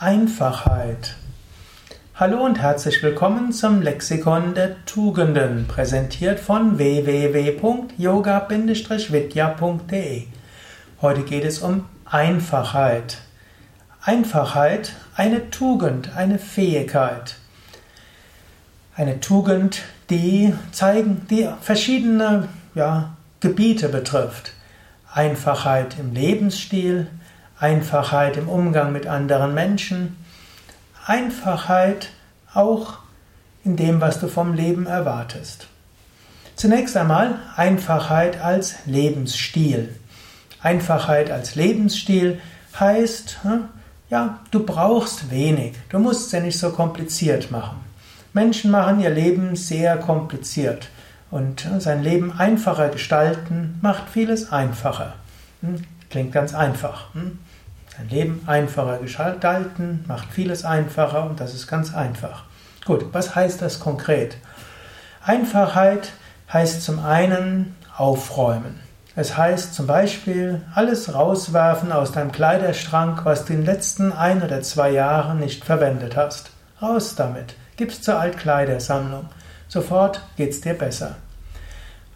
Einfachheit. Hallo und herzlich willkommen zum Lexikon der Tugenden, präsentiert von www.yoga-vidya.de. Heute geht es um Einfachheit. Einfachheit, eine Tugend, eine Fähigkeit. Eine Tugend, die zeigen, die verschiedene ja, Gebiete betrifft. Einfachheit im Lebensstil, Einfachheit im Umgang mit anderen Menschen, Einfachheit auch in dem, was du vom Leben erwartest. Zunächst einmal Einfachheit als Lebensstil. Einfachheit als Lebensstil heißt, hm, ja, du brauchst wenig, du musst es ja nicht so kompliziert machen. Menschen machen ihr Leben sehr kompliziert und hm, sein Leben einfacher gestalten macht vieles einfacher. Hm, klingt ganz einfach. Dein Leben einfacher gestalten, macht vieles einfacher und das ist ganz einfach. Gut, was heißt das konkret? Einfachheit heißt zum einen aufräumen. Es heißt zum Beispiel alles rauswerfen aus deinem Kleiderschrank, was du in den letzten ein oder zwei Jahren nicht verwendet hast. Raus damit. Gib's zur Altkleidersammlung. Sofort geht's dir besser.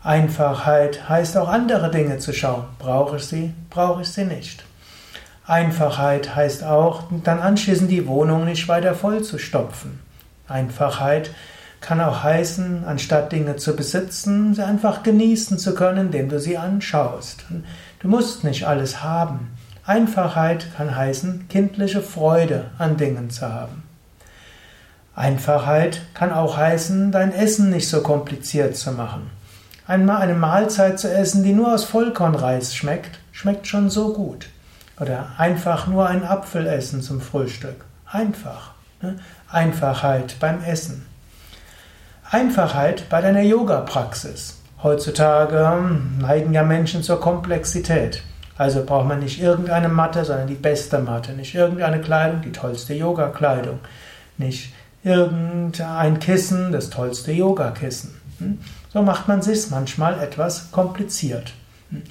Einfachheit heißt auch andere Dinge zu schauen. Brauche ich sie? Brauche ich sie nicht? Einfachheit heißt auch, dann anschließend die Wohnung nicht weiter voll zu stopfen. Einfachheit kann auch heißen, anstatt Dinge zu besitzen, sie einfach genießen zu können, indem du sie anschaust. Du musst nicht alles haben. Einfachheit kann heißen, kindliche Freude an Dingen zu haben. Einfachheit kann auch heißen, dein Essen nicht so kompliziert zu machen. Einmal eine Mahlzeit zu essen, die nur aus Vollkornreis schmeckt, schmeckt schon so gut. Oder einfach nur einen Apfel essen zum Frühstück. Einfach. Ne? Einfachheit beim Essen. Einfachheit bei deiner Yoga-Praxis. Heutzutage hm, neigen ja Menschen zur Komplexität. Also braucht man nicht irgendeine Matte, sondern die beste Matte. Nicht irgendeine Kleidung, die tollste Yoga-Kleidung. Nicht irgendein Kissen, das tollste Yoga-Kissen. Hm? So macht man sich manchmal etwas kompliziert. Hm?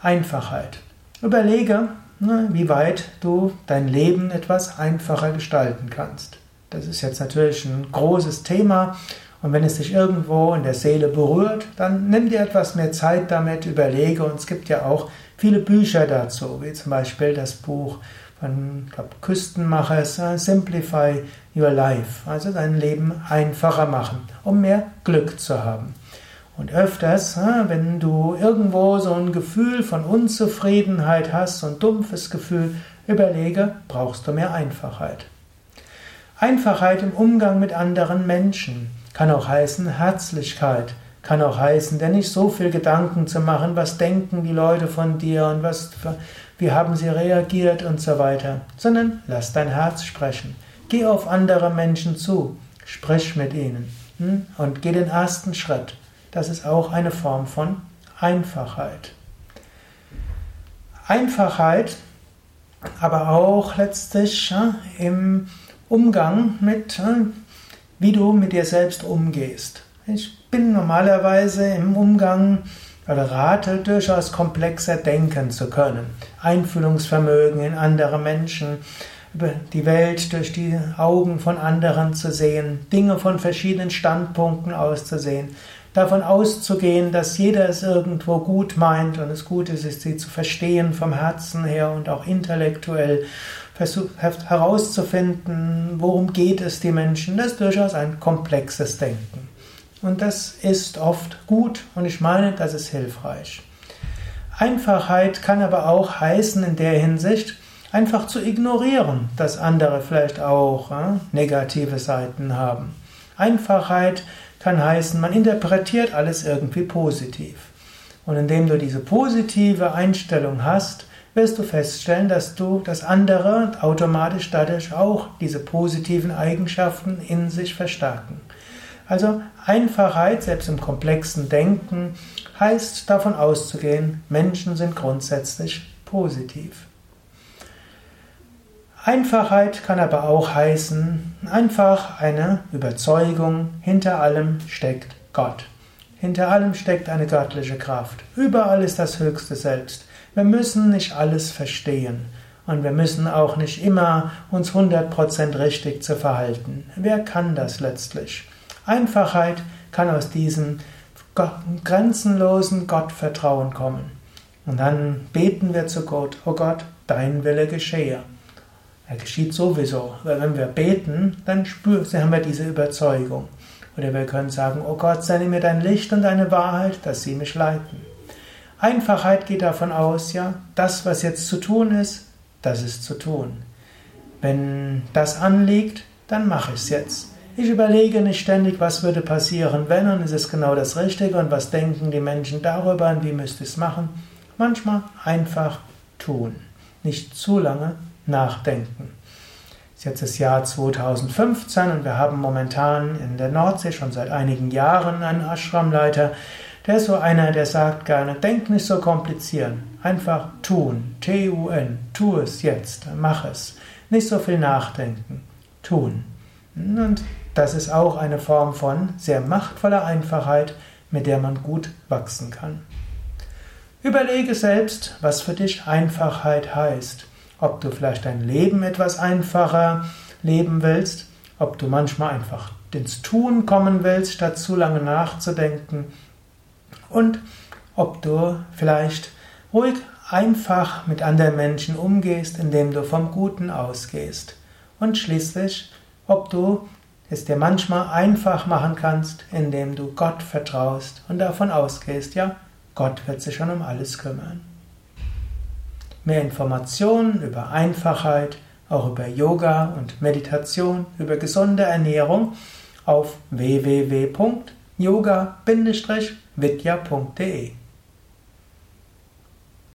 Einfachheit. Überlege, wie weit du dein Leben etwas einfacher gestalten kannst. Das ist jetzt natürlich ein großes Thema und wenn es dich irgendwo in der Seele berührt, dann nimm dir etwas mehr Zeit damit, überlege und es gibt ja auch viele Bücher dazu, wie zum Beispiel das Buch von glaub, Küstenmachers uh, Simplify Your Life, also dein Leben einfacher machen, um mehr Glück zu haben. Und öfters, wenn du irgendwo so ein Gefühl von Unzufriedenheit hast, so ein dumpfes Gefühl, überlege, brauchst du mehr Einfachheit. Einfachheit im Umgang mit anderen Menschen kann auch heißen Herzlichkeit, kann auch heißen, dir nicht so viel Gedanken zu machen, was denken die Leute von dir und was, wie haben sie reagiert und so weiter, sondern lass dein Herz sprechen. Geh auf andere Menschen zu, sprich mit ihnen hm, und geh den ersten Schritt. Das ist auch eine Form von Einfachheit. Einfachheit, aber auch letztlich im Umgang mit, wie du mit dir selbst umgehst. Ich bin normalerweise im Umgang oder rate durchaus komplexer denken zu können. Einfühlungsvermögen in andere Menschen, die Welt durch die Augen von anderen zu sehen, Dinge von verschiedenen Standpunkten auszusehen davon auszugehen, dass jeder es irgendwo gut meint und es gut ist, sie zu verstehen vom Herzen her und auch intellektuell herauszufinden, worum geht es die Menschen, das ist durchaus ein komplexes Denken. Und das ist oft gut und ich meine, das ist hilfreich. Einfachheit kann aber auch heißen in der Hinsicht, einfach zu ignorieren, dass andere vielleicht auch äh, negative Seiten haben. Einfachheit kann heißen, man interpretiert alles irgendwie positiv. Und indem du diese positive Einstellung hast, wirst du feststellen, dass du das andere automatisch dadurch auch diese positiven Eigenschaften in sich verstärken. Also Einfachheit, selbst im komplexen Denken, heißt davon auszugehen, Menschen sind grundsätzlich positiv. Einfachheit kann aber auch heißen, einfach eine Überzeugung, hinter allem steckt Gott. Hinter allem steckt eine göttliche Kraft. Überall ist das höchste Selbst. Wir müssen nicht alles verstehen. Und wir müssen auch nicht immer uns 100% richtig zu verhalten. Wer kann das letztlich? Einfachheit kann aus diesem grenzenlosen Gottvertrauen kommen. Und dann beten wir zu Gott, oh Gott, dein Wille geschehe. Er geschieht sowieso, weil wenn wir beten, dann spüren, haben wir diese Überzeugung. Oder wir können sagen, oh Gott, sende mir dein Licht und deine Wahrheit, dass sie mich leiten. Einfachheit geht davon aus, ja, das, was jetzt zu tun ist, das ist zu tun. Wenn das anliegt, dann mache ich es jetzt. Ich überlege nicht ständig, was würde passieren, wenn, und ist es genau das Richtige, und was denken die Menschen darüber, und wie müsste ich es machen. Manchmal einfach tun. Nicht zu lange nachdenken. Jetzt ist das Jahr 2015 und wir haben momentan in der Nordsee schon seit einigen Jahren einen Ashramleiter, der ist so einer, der sagt gerne, denk nicht so komplizieren, einfach tun, T-U-N, tu es jetzt, mach es. Nicht so viel nachdenken, tun. Und das ist auch eine Form von sehr machtvoller Einfachheit, mit der man gut wachsen kann. Überlege selbst, was für dich Einfachheit heißt. Ob du vielleicht dein Leben etwas einfacher leben willst, ob du manchmal einfach ins Tun kommen willst, statt zu lange nachzudenken und ob du vielleicht ruhig einfach mit anderen Menschen umgehst, indem du vom Guten ausgehst. Und schließlich, ob du es dir manchmal einfach machen kannst, indem du Gott vertraust und davon ausgehst, ja, Gott wird sich schon um alles kümmern. Mehr Informationen über Einfachheit, auch über Yoga und Meditation, über gesunde Ernährung auf www.yoga-vidya.de